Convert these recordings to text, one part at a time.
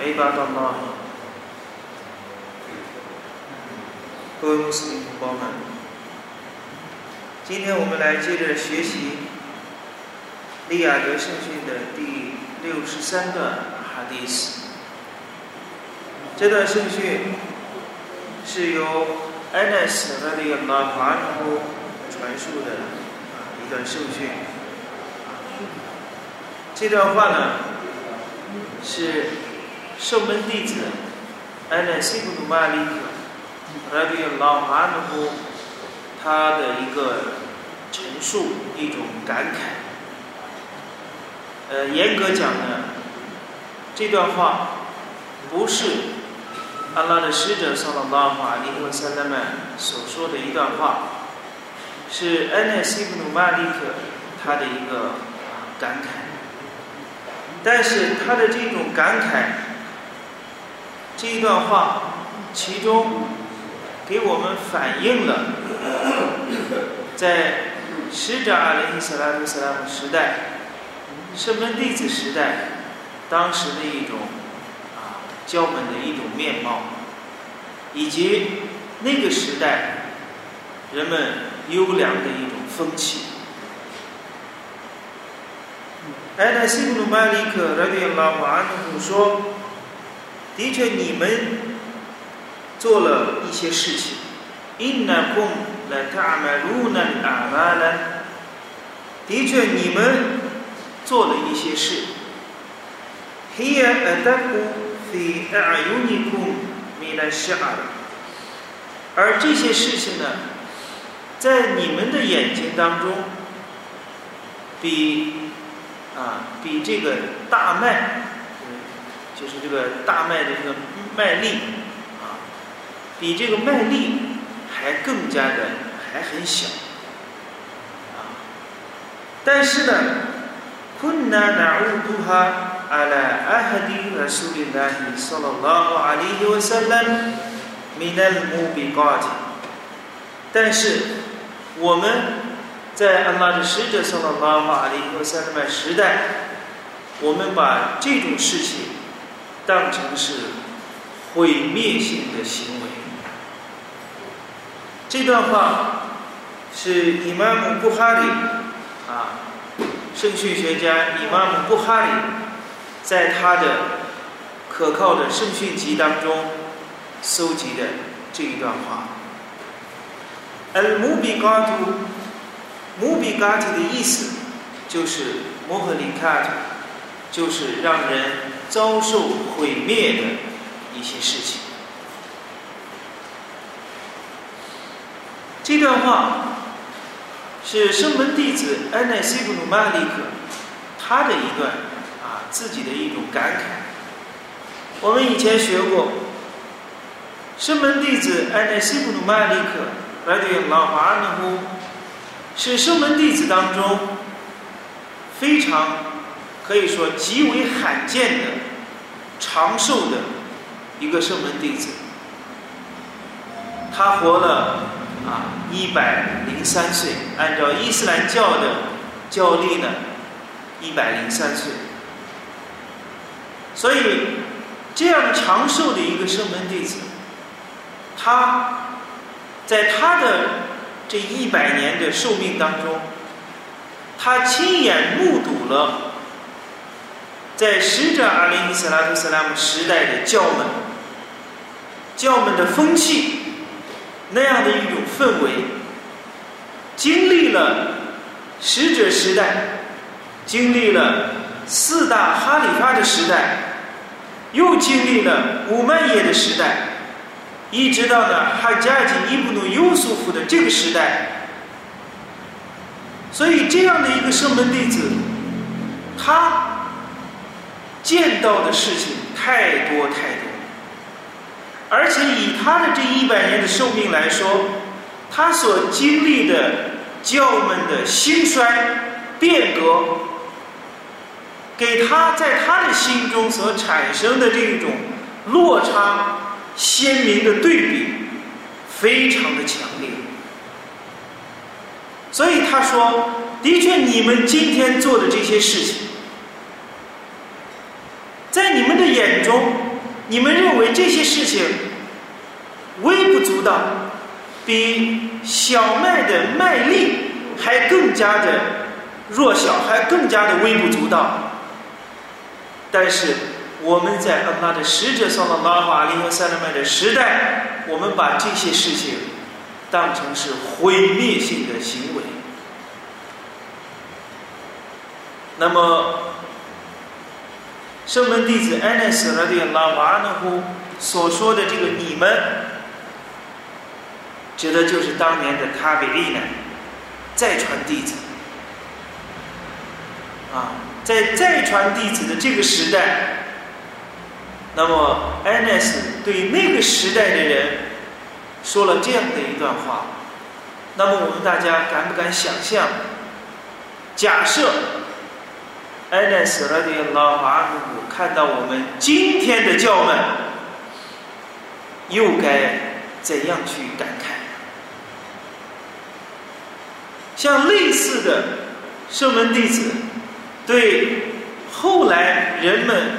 عباد الله 各位穆斯林同胞们，今天我们来接着学习利亚德圣训的第六十三段哈迪斯。这段圣训是由安纳斯拉里亚拉法夫传述的一段圣训。这段话呢，是 圣门弟子安纳西布鲁马利克拉里亚拉法夫他的一个陈述，一种感慨。呃，严格讲呢，这段话不是安拉的使者（萨拉拉法里和萨拉曼）所说的一段话，是安奈西布鲁马利克他的一个感慨。但是他的这种感慨，这一段话，其中给我们反映了 在使者阿里·萨拉图·萨拉姆时代。圣门弟子时代，当时的一种啊教门的一种面貌，以及那个时代人们优良的一种风气。艾达西布鲁马里克拉迪拉瓦安努说：“的确，你们做了一些事情。因那贡来塔麦鲁那阿拉兰，的确，你们。”做了一些事。هي أدق في أعينكم من الشعر，而这些事情呢，在你们的眼睛当中，比啊比这个大麦， 就是这个大麦的这个麦粒啊，比这个麦粒还更加的还很小啊，但是呢。كنا نعودها على عهد رسول الله صلى الله عليه وسلم من الموبقات 但是我们在安拉的使者صلى الله عليه وسلم 时代，我们把这种事情 当成是毁灭性的行为。这段话是伊玛目布哈里啊。圣训学家伊玛目布哈里在他的可靠的圣训集当中搜集的这一段话。而穆比嘎图，穆比嘎图的意思就是摩诃林卡图，就是让人遭受毁灭的一些事情。这段话。是圣门弟子安奈西布鲁马利克他的一段啊自己的一种感慨。我们以前学过，圣门弟子安奈西布鲁马利克来对老华阿努夫是圣门弟子当中非常可以说极为罕见的长寿的一个圣门弟子，他活了。啊，一百零三岁，按照伊斯兰教的教历呢，一百零三岁。所以，这样长寿的一个圣门弟子，他在他的这一百年的寿命当中，他亲眼目睹了在使者阿里·伊斯拉图·斯拉姆时代的教门，教门的风气。那样的一种氛围，经历了使者时代，经历了四大哈里发的时代，又经历了古曼耶的时代，一直到呢哈加吉伊布努优苏夫的这个时代，所以这样的一个圣门弟子，他见到的事情太多太多。而且以他的这一百年的寿命来说，他所经历的教门的兴衰变革，给他在他的心中所产生的这种落差鲜明的对比，非常的强烈。所以他说：“的确，你们今天做的这些事情，在你们的眼中，你们认为这些事情微不足道，比小麦的麦粒还更加的弱小，还更加的微不足道。但是我们在安拉的使者（萨拉拉法利和塞勒麦的时代，我们把这些事情。”当成是毁灭性的行为。那么，圣门弟子安奈斯拉的拉瓦纳夫所说的这个“你们”，指的就是当年的塔比利呢，再传弟子。啊，在再传弟子的这个时代，那么安奈斯对那个时代的人。说了这样的一段话，那么我们大家敢不敢想象？假设艾奈斯拉的老法古看到我们今天的教们，又该怎样去感慨？像类似的圣门弟子，对后来人们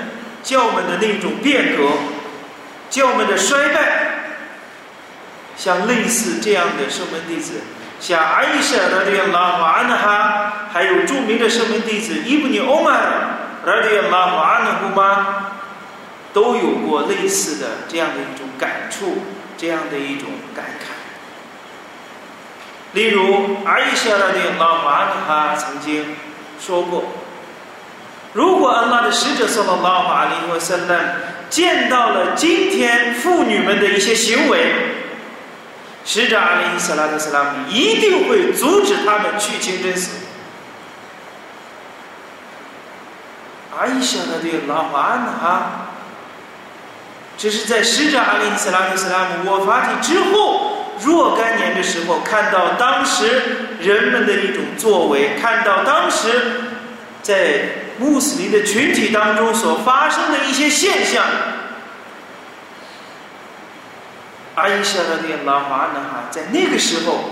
教门的那种变革、教门的衰败。像类似这样的圣门弟子，像阿伊舍拉迪拉瓦安哈，还有著名的圣门弟子伊布尼欧曼拉迪拉瓦安胡巴，都有过类似的这样的一种感触，这样的一种感慨。例如阿伊舍拉迪拉瓦安哈曾经说过：“如果安拉的使者（萨拉拉法里和圣诞见到了今天妇女们的一些行为。”使者阿里·斯拉特·斯拉姆一定会阻止他们去清真寺。阿伊莎的对拉法安哈，这是在使者阿里·斯拉特·斯拉姆我发体之后若干年的时候，看到当时人们的一种作为，看到当时在穆斯林的群体当中所发生的一些现象。阿伊莎的那拉华呢？哈，在那个时候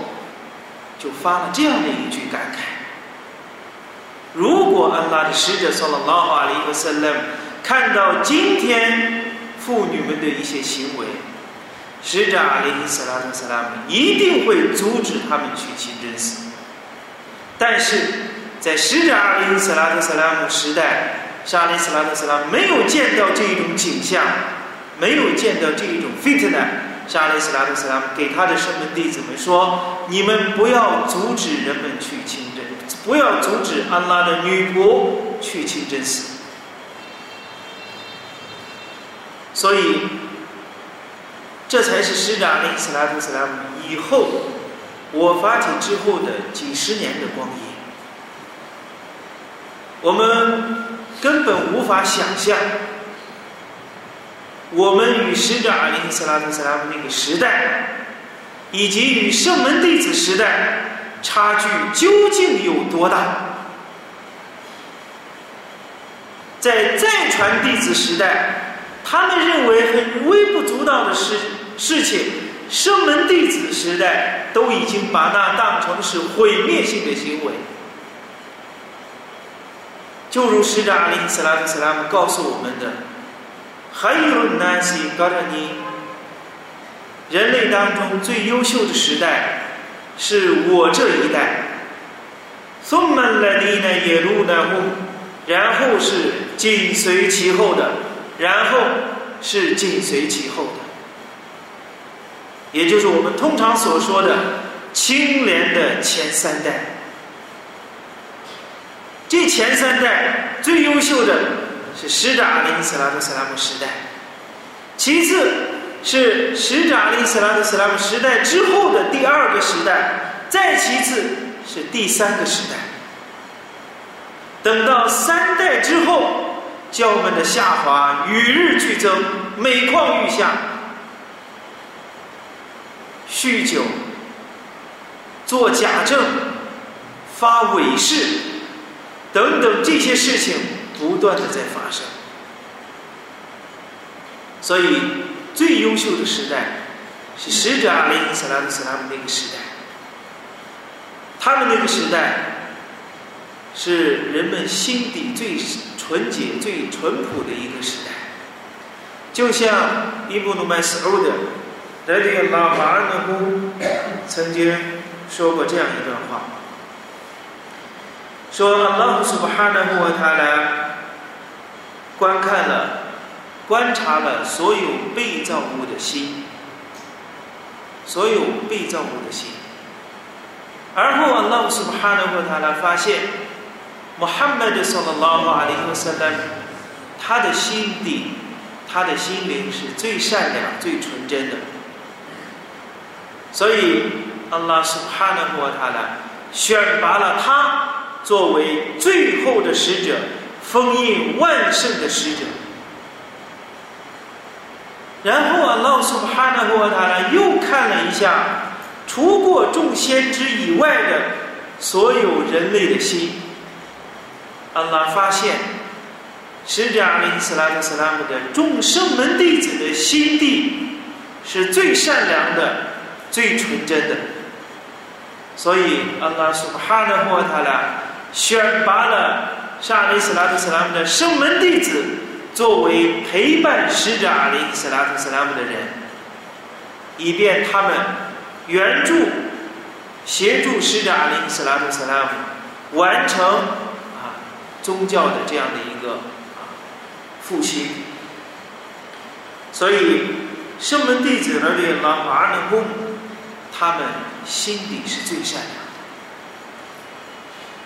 就发了这样的一句感慨：如果安拉的使者（说了拉法的一个圣人）看到今天妇女们的一些行为，使者阿里·斯拉特·斯拉姆一定会阻止他们去清真寺。但是在使者阿里·斯拉特·斯拉姆时代，沙利斯拉特·斯拉姆没有见到这一种景象，没有见到这一种 fit 呢。沙利斯拉特斯拉姆给他的圣门弟子们说：“你们不要阻止人们去清真，不要阻止安拉的女仆去清真寺。”所以，这才是使者阿里斯拉特斯拉以后我发起之后的几十年的光阴。我们根本无法想象。我们与使者阿里·斯拉特·斯拉姆那个时代，以及与圣门弟子时代，差距究竟有多大？在再传弟子时代，他们认为很微不足道的事事情，圣门弟子时代都已经把那当成是毁灭性的行为。就如使者阿里·斯拉特·斯拉姆告诉我们的。还有 Nancy，告诉你，人类当中最优秀的时代是我这一代。送门来的呢，耶路呢呼，然后是紧随其后的，然后是紧随其后的，也就是我们通常所说的清廉的前三代。这前三代最优秀的。是使者阿里·斯拉特·斯拉姆时代，其次是使者阿里·斯拉特·斯拉姆时代之后的第二个时代，再其次是第三个时代。等到三代之后，教门的下滑与日俱增，每况愈下，酗酒、做假证、发伪誓等等这些事情不断的在发生。所以，最优秀的时代是使者阿里·斯拉姆斯拉姆那个时代。他们那个时代是人们心底最纯洁、最淳朴的一个时代。就像伊布努麦斯欧的来这个拉马尔努夫曾经说过这样一段话：说阿拉苏巴哈纳布他来观看了。观察了所有被造物的心，所有被造物的心，而后阿拉苏巴哈纳和他来发现，穆罕默德萨拉拉瓦阿里和萨拉，他的心底，他的心灵是最善良、最纯真的，所以阿拉苏巴哈纳和他来选拔了他作为最后的使者，封印万圣的使者。然后啊，老苏哈纳和他呢又看了一下，除过众先知以外的所有人类的心。阿拉发现，使者阿里斯拉特斯拉姆的众圣门弟子的心地是最善良的、最纯真的。所以，阿拉苏哈纳和他呢选拔了沙里斯拉特斯拉姆的圣门弟子。作为陪伴使者阿里斯拉特斯拉姆的人，以便他们援助、协助使者阿里斯拉特斯拉姆完成啊宗教的这样的一个啊复兴。所以，圣门弟子而里拉马能公，他们心底是最善良的。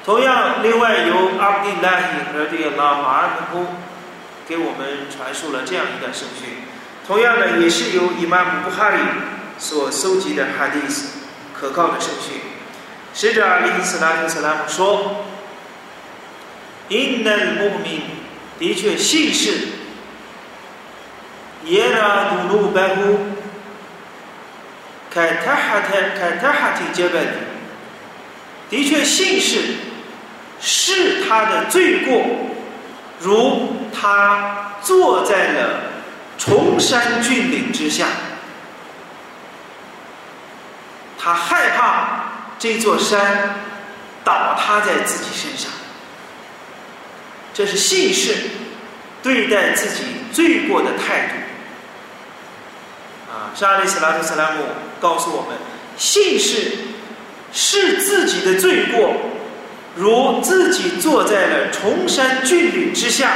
同样，另外由阿布迪拉伊和这个拉马能公。给我们传述了这样一段圣训，同样的也是由伊玛目布哈里所搜集的哈迪斯可靠的圣训。使者阿里斯拉特斯拉姆说：“Inna mu'min 的确信士，yara dunu bahu kathat kathati jabal 的确信士是他的罪过。”如他坐在了崇山峻岭之下，他害怕这座山倒塌在自己身上。这是信士对待自己罪过的态度。啊，沙利斯拉特斯拉姆告诉我们，信士是自己的罪过。如自己坐在了崇山峻岭之下，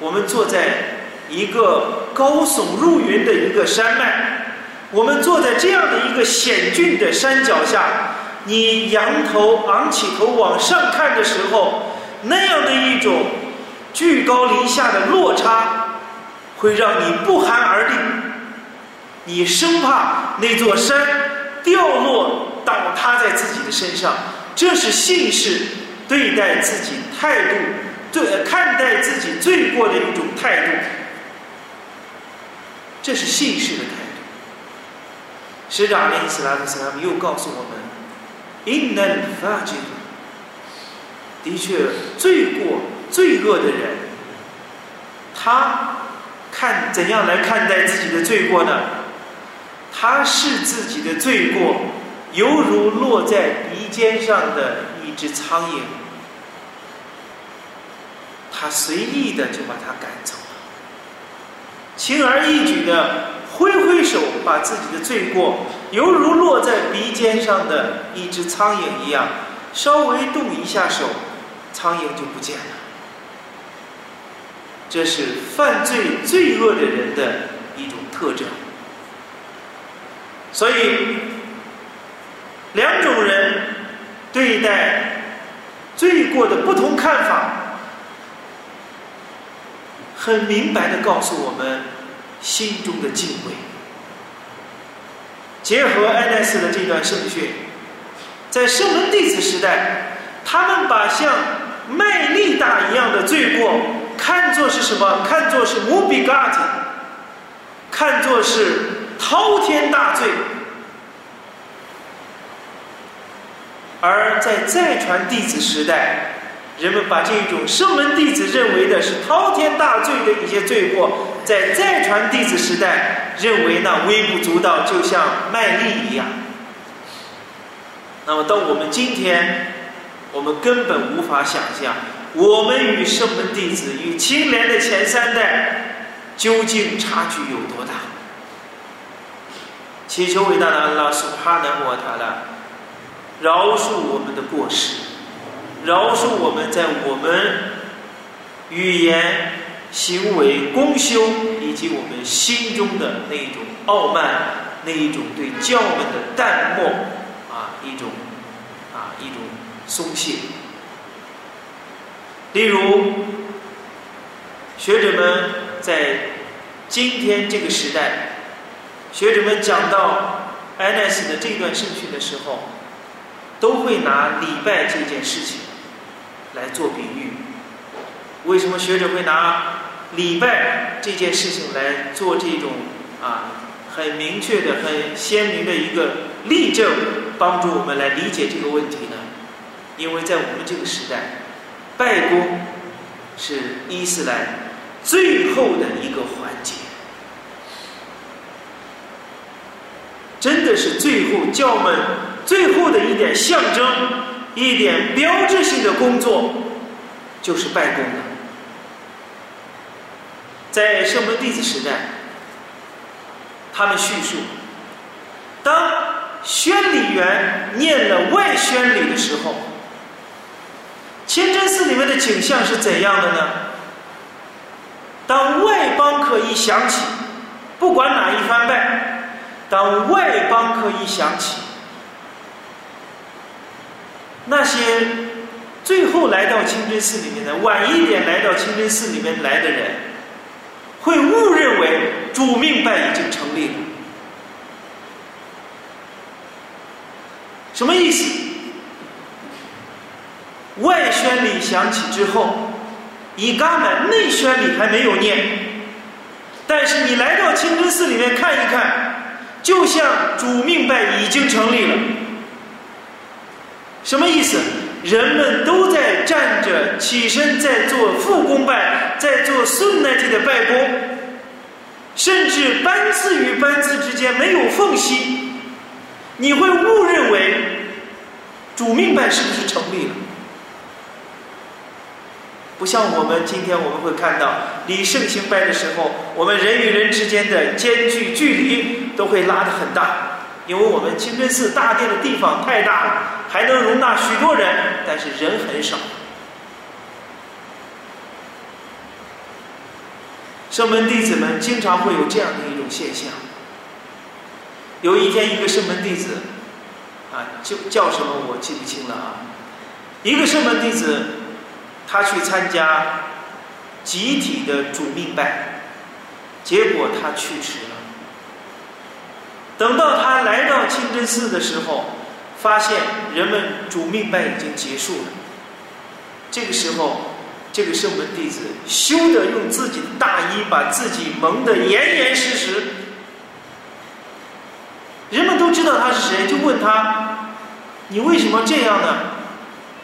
我们坐在一个高耸入云的一个山脉，我们坐在这样的一个险峻的山脚下，你仰头昂起头往上看的时候，那样的一种居高临下的落差，会让你不寒而栗，你生怕那座山掉落倒塌在自己的身上。这是信士对待自己态度，对看待自己罪过的一种态度。这是信士的态度。使者阿里斯拉特斯拉姆又告诉我们：“Inna fajr，的确，罪过、罪恶的人，他看怎样来看待自己的罪过呢？他是自己的罪过。”犹如落在鼻肩上的一只苍蝇，他随意的就把它赶走了，轻而易举的挥挥手，把自己的罪过，犹如落在鼻尖上的一只苍蝇一样，稍微动一下手，苍蝇就不见了。这是犯罪罪恶的人的一种特征，所以。两种人对待罪过的不同看法，很明白的告诉我们心中的敬畏。结合爱奈斯的这段圣训，在圣门弟子时代，他们把像麦粒大一样的罪过看作是什么？看作是无比 g o 看作是滔天大罪。而在再传弟子时代，人们把这种圣门弟子认为的是滔天大罪的一些罪过，在再传弟子时代认为那微不足道，就像卖力一样。那么到我们今天，我们根本无法想象，我们与圣门弟子与清廉的前三代究竟差距有多大。祈求伟大的安拉苏哈南摩塔拉。饶恕我们的过失，饶恕我们在我们语言、行为、功修以及我们心中的那一种傲慢，那一种对教门的淡漠啊，一种啊一种松懈。例如，学者们在今天这个时代，学者们讲到安奈斯的这段圣训的时候。都会拿礼拜这件事情来做比喻。为什么学者会拿礼拜这件事情来做这种啊很明确的、很鲜明的一个例证，帮助我们来理解这个问题呢？因为在我们这个时代，拜功是伊斯兰最后的一个环节，真的是最后教门。最后的一点象征，一点标志性的工作，就是拜功了。在圣门弟子时代，他们叙述，当宣礼员念了外宣礼的时候，清真寺里面的景象是怎样的呢？当外邦可以响起，不管哪一番拜，当外邦可以响起。那些最后来到清真寺里面的，晚一点来到清真寺里面来的人，会误认为主命拜已经成立了。什么意思？外宣礼响起之后，以伽满内宣礼还没有念，但是你来到清真寺里面看一看，就像主命拜已经成立了。什么意思？人们都在站着起身，在做复功拜，在做顺那体的拜功，甚至班次与班次之间没有缝隙，你会误认为主命拜是不是成立了？不像我们今天我们会看到礼圣行拜的时候，我们人与人之间的间距距离都会拉得很大。因为我们清真寺大殿的地方太大了，还能容纳许多人，但是人很少。圣门弟子们经常会有这样的一种现象。有一天，一个圣门弟子，啊，就叫什么我记不清了啊。一个圣门弟子，他去参加集体的主命拜，结果他去迟了。等到他来到清真寺的时候，发现人们主命拜已经结束了。这个时候，这个圣门弟子羞得用自己的大衣把自己蒙得严严实实。人们都知道他是谁，就问他：“你为什么这样呢？”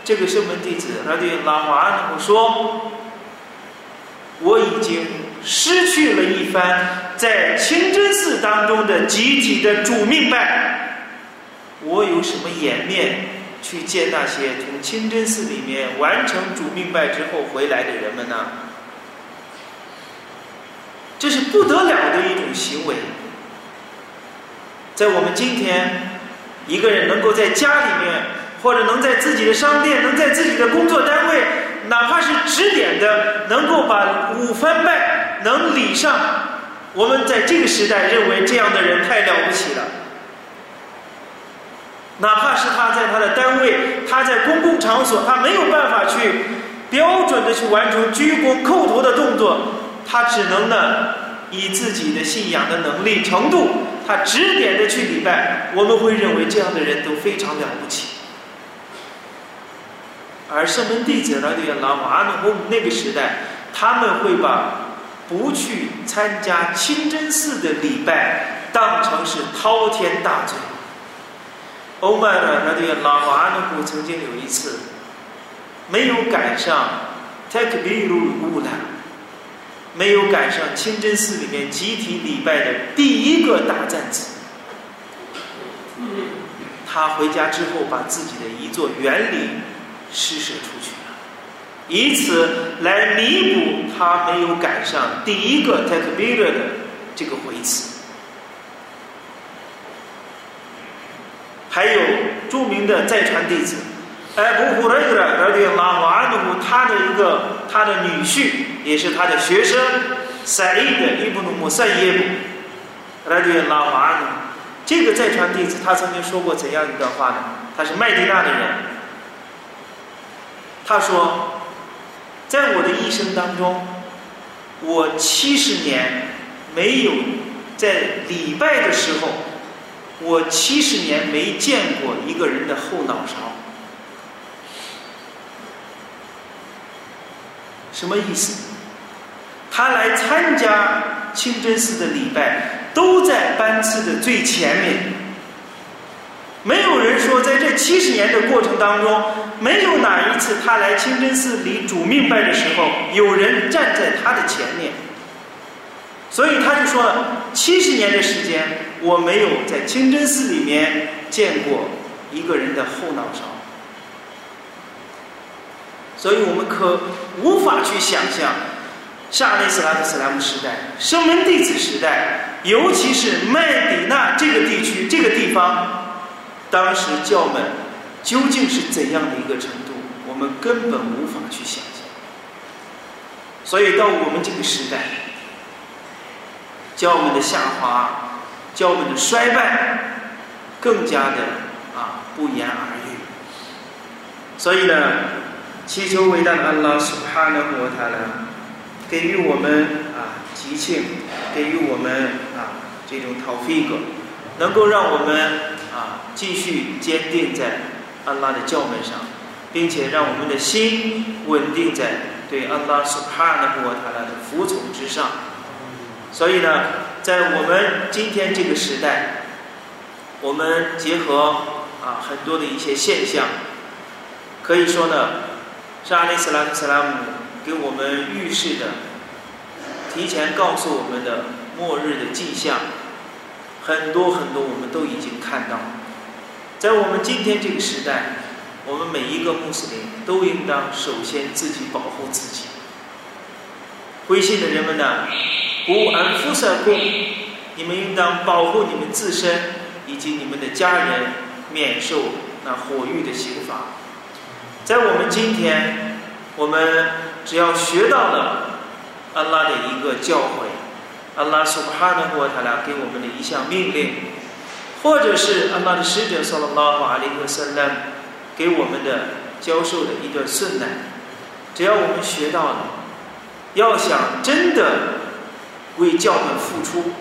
这个圣门弟子他对拉华说：“我已经失去了一番。”在清真寺当中的集体的主命拜，我有什么颜面去见那些从清真寺里面完成主命拜之后回来的人们呢？这是不得了的一种行为。在我们今天，一个人能够在家里面，或者能在自己的商店，能在自己的工作单位，哪怕是指点的，能够把五番拜能礼上。我们在这个时代认为这样的人太了不起了，哪怕是他在他的单位，他在公共场所，他没有办法去标准的去完成鞠躬叩头的动作，他只能呢以自己的信仰的能力程度，他指点的去礼拜，我们会认为这样的人都非常了不起。而圣门弟子呢，对老马努姆那个时代，他们会把。不去参加清真寺的礼拜，当成是滔天大罪。欧麦尔那对拉瓦阿努曾经有一次没有赶上泰克比鲁乌兰，没有赶上清真寺里面集体礼拜的第一个大赞子。他回家之后，把自己的一座园林施舍出去，以此来弥补他没有赶上第一个 takbir 的这个回词。还有著名的再传弟子，埃布胡雷德尔的拉瓦努，他的一个他的女婿，也是他的学生，赛利的伊布努姆赛耶布，来的拉瓦努。这个再传弟子，他曾经说过怎样一段话呢？他是麦地那的人，他说，在我的一生当中，我七十年没有在礼拜的时候。我七十年没见过一个人的后脑勺，什么意思？他来参加清真寺的礼拜，都在班次的最前面。没有人说，在这七十年的过程当中，没有哪一次他来清真寺里主命拜的时候，有人站在他的前面。所以他就说了，七十年的时间。我没有在清真寺里面见过一个人的后脑勺，所以我们可无法去想象，沙利斯拉特斯拉姆时代、圣门弟子时代，尤其是麦迪那这个地区、这个地方，当时教门究竟是怎样的一个程度，我们根本无法去想象。所以到我们这个时代，教门的下滑。教门的衰败更加的啊不言而喻，所以呢，祈求伟大的安拉苏哈纳摩塔呢，给予我们啊吉庆，给予我们啊这种讨费格，能够让我们啊继续坚定在安拉的教门上，并且让我们的心稳定在对安拉苏哈纳摩塔拉的服从之上，所以呢。在我们今天这个时代，我们结合啊很多的一些现象，可以说呢，是阿里斯拉特斯拉姆给我们预示的，提前告诉我们的末日的迹象，很多很多我们都已经看到。在我们今天这个时代，我们每一个穆斯林都应当首先自己保护自己。归信的人们呢？无安肤色故，你们应当保护你们自身以及你们的家人免受那火狱的刑罚。在我们今天，我们只要学到了安拉的一个教诲，阿拉苏哈纳国他俩给我们的一项命令，或者是阿拉的使者（萨拉拉法阿里克萨拉给我们的教授的一段顺难，只要我们学到了，要想真的。为教门付出，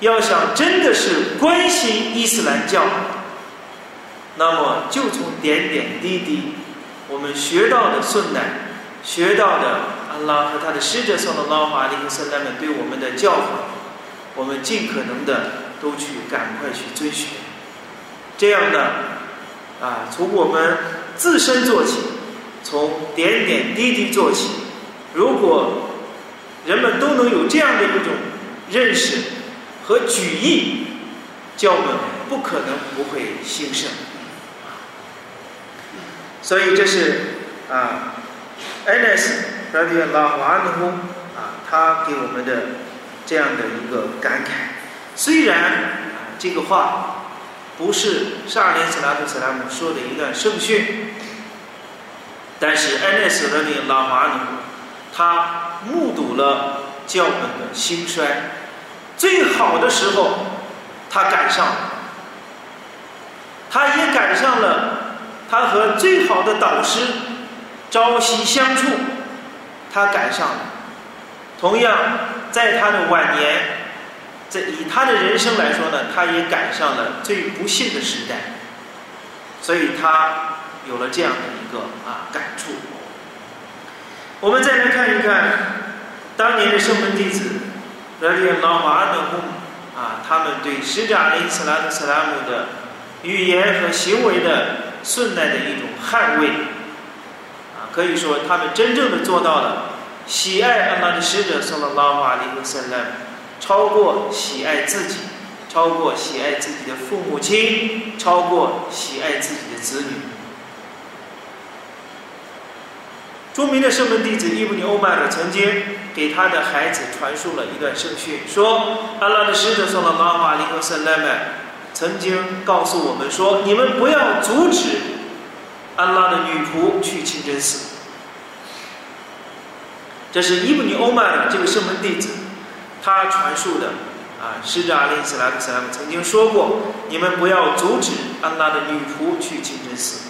要想真的是关心伊斯兰教，那么就从点点滴滴我们学到的顺难，学到的安拉和他的使者送的拉法利和圣代们对我们的教诲，我们尽可能的都去赶快去遵循。这样的啊，从我们自身做起，从点点滴滴做起，如果。人们都能有这样的一种认识和举意，教门不可能不会兴盛。所以这是啊，Anas radiallahu anhu 啊，他给我们的这样的一个感慨。虽然这个话不是萨林斯拉图斯拉姆说的一段圣训，但是 Anas radiallahu anhu 他。目睹了教门的兴衰，最好的时候，他赶上了；他也赶上了，他和最好的导师朝夕相处，他赶上了。同样，在他的晚年，在以他的人生来说呢，他也赶上了最不幸的时代，所以他有了这样的一个啊感触。我们再来看一看当年的圣门弟子，拉里拉马阿努姆啊，他们对使者阿里斯拉特斯拉姆的语言和行为的顺带的一种捍卫，可以说他们真正的做到了喜爱安拉的使者，圣拉拉瓦里和圣兰，超过喜爱自己，超过喜爱自己的父母亲，超过喜爱自己的子女。著名的圣门弟子伊布尼欧麦尔曾经给他的孩子传述了一段圣训，说安拉的使者圣拉拉瓦里和圣兰们。曾经告诉我们说：“你们不要阻止安拉的女仆去清真寺。”这是伊布尼欧曼这个圣门弟子，他传述的啊，使者阿里斯拉克斯拉姆曾经说过：“你们不要阻止安拉的女仆去清真寺。”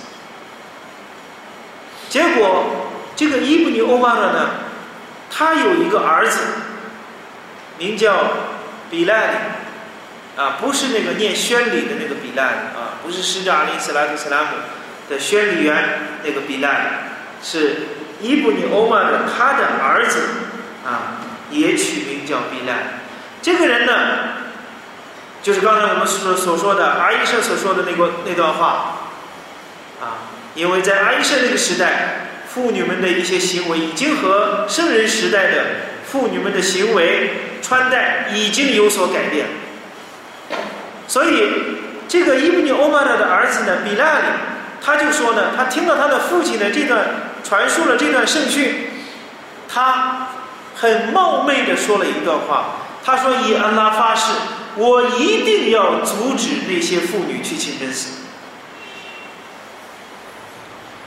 结果，这个伊布尼欧曼呢，他有一个儿子，名叫比赖里。啊，不是那个念宣礼的那个比赖啊，不是使者阿里斯拉克斯拉姆的宣礼员那个比赖，是伊布尼欧曼的他的儿子啊，也取名叫比赖。这个人呢，就是刚才我们所所说的阿伊舍所说的那个那段话啊，因为在阿伊舍那个时代，妇女们的一些行为已经和圣人时代的妇女们的行为穿戴已经有所改变。所以，这个伊布尼欧玛的儿子呢，比拉里，他就说呢，他听到他的父亲的这段传述了这段圣训，他很冒昧的说了一段话，他说：“以安拉发誓，我一定要阻止那些妇女去清真寺。”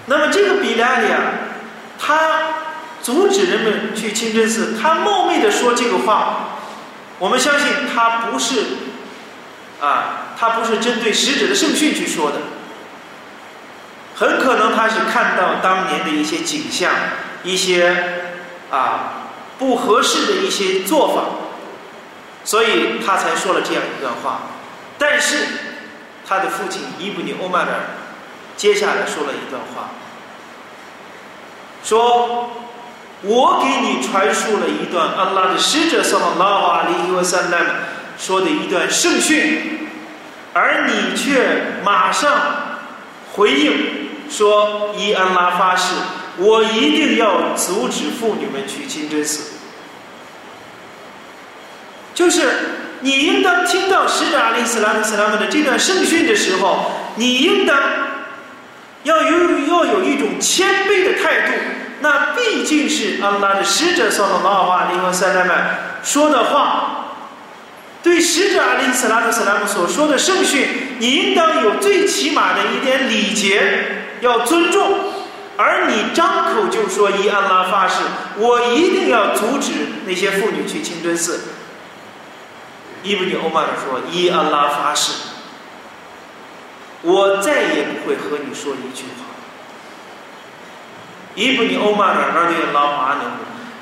那么这个比拉里啊，他阻止人们去清真寺，他冒昧的说这个话，我们相信他不是。啊，他不是针对使者的圣训去说的，很可能他是看到当年的一些景象，一些啊不合适的一些做法，所以他才说了这样一段话。但是他的父亲伊布尼欧曼尔接下来说了一段话，说：“我给你传述了一段安拉的使者（萨拉拉瓦里伊瓦萨拉姆）说的一段圣训。”而你却马上回应说：“伊安拉发誓，我一定要阻止妇女们去清真寺。”就是你应当听到使者阿里斯拉姆斯拉姆的这段圣训的时候，你应当要有要有一种谦卑的态度。那毕竟是安拉的使者（萨拉拉瓦里和塞拉曼）说的话。对使者阿里·斯拉特·斯拉姆所说的圣训，你应当有最起码的一点礼节，要尊重。而你张口就说“伊安拉发誓，我一定要阻止那些妇女去清真寺。”伊布尼欧曼说：“伊安拉发誓，我再也不会和你说一句话。”伊布尼欧曼尔那对老马努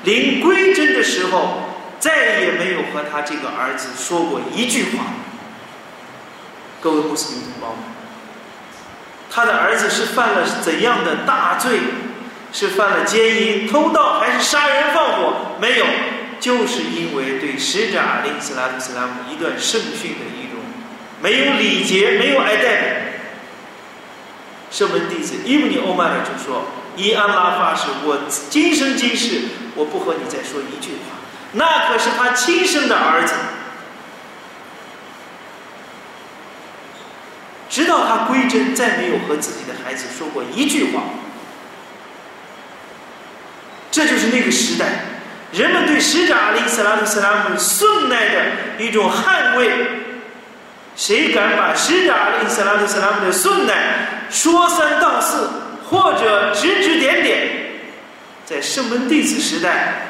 临归真的时候。再也没有和他这个儿子说过一句话。各位穆斯林同胞们，他的儿子是犯了怎样的大罪？是犯了奸淫、偷盗，还是杀人放火？没有，就是因为对使者阿里斯拉特斯拉姆一段圣训的一种没有礼节、没有爱戴。圣门弟子伊布尼欧曼尔就说：“伊安拉发誓，我今生今世，我不和你再说一句话。”那可是他亲生的儿子，直到他归真，再没有和自己的孩子说过一句话。这就是那个时代，人们对使者阿里·斯拉姆·斯拉姆顺耐的一种捍卫。谁敢把使者阿里·斯拉姆·斯拉姆的顺耐说三道四，或者指指点点，在圣门弟子时代。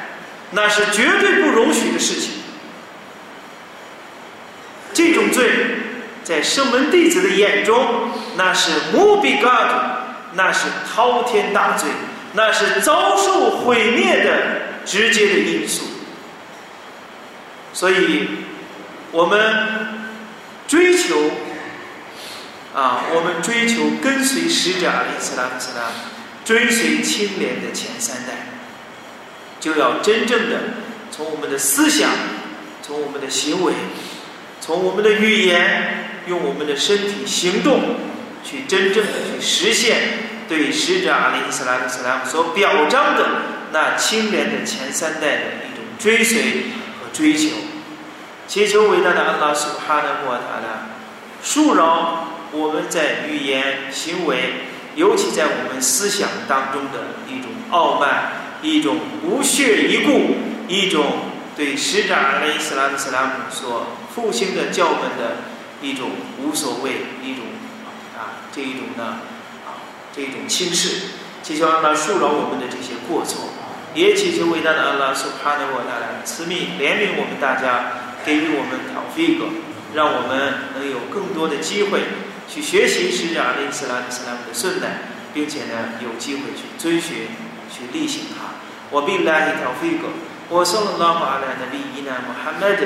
那是绝对不容许的事情。这种罪，在圣门弟子的眼中，那是无比 God，那是滔天大罪，那是遭受毁灭的直接的因素。所以，我们追求啊，我们追求跟随使者阿里斯拉姆斯拉，追随清廉的前三代。就要真正的从我们的思想，从我们的行为，从我们的语言，用我们的身体行动，去真正的去实现对使者阿里·斯拉姆斯拉姆所表彰的那清廉的前三代的一种追随和追求。祈求伟大的安拉苏哈纳穆塔拉恕饶我们在语言、行为，尤其在我们思想当中的一种傲慢、一种不屑一顾、一种对使者阿里·斯拉姆斯拉姆所复兴的教门的一种无所谓、一种啊这一种呢啊这一种轻视。祈求安拉恕饶我们的这些过错，也祈求伟大的安拉苏哈纳穆塔拉慈悯怜悯我们大家。给予我们挑费格，让我们能有更多的机会去学习使者阿里·斯拉姆斯拉姆的顺带，并且呢有机会去遵循、去例行它。我并来挑费格，我送了拉马来的利益呢，穆罕默德，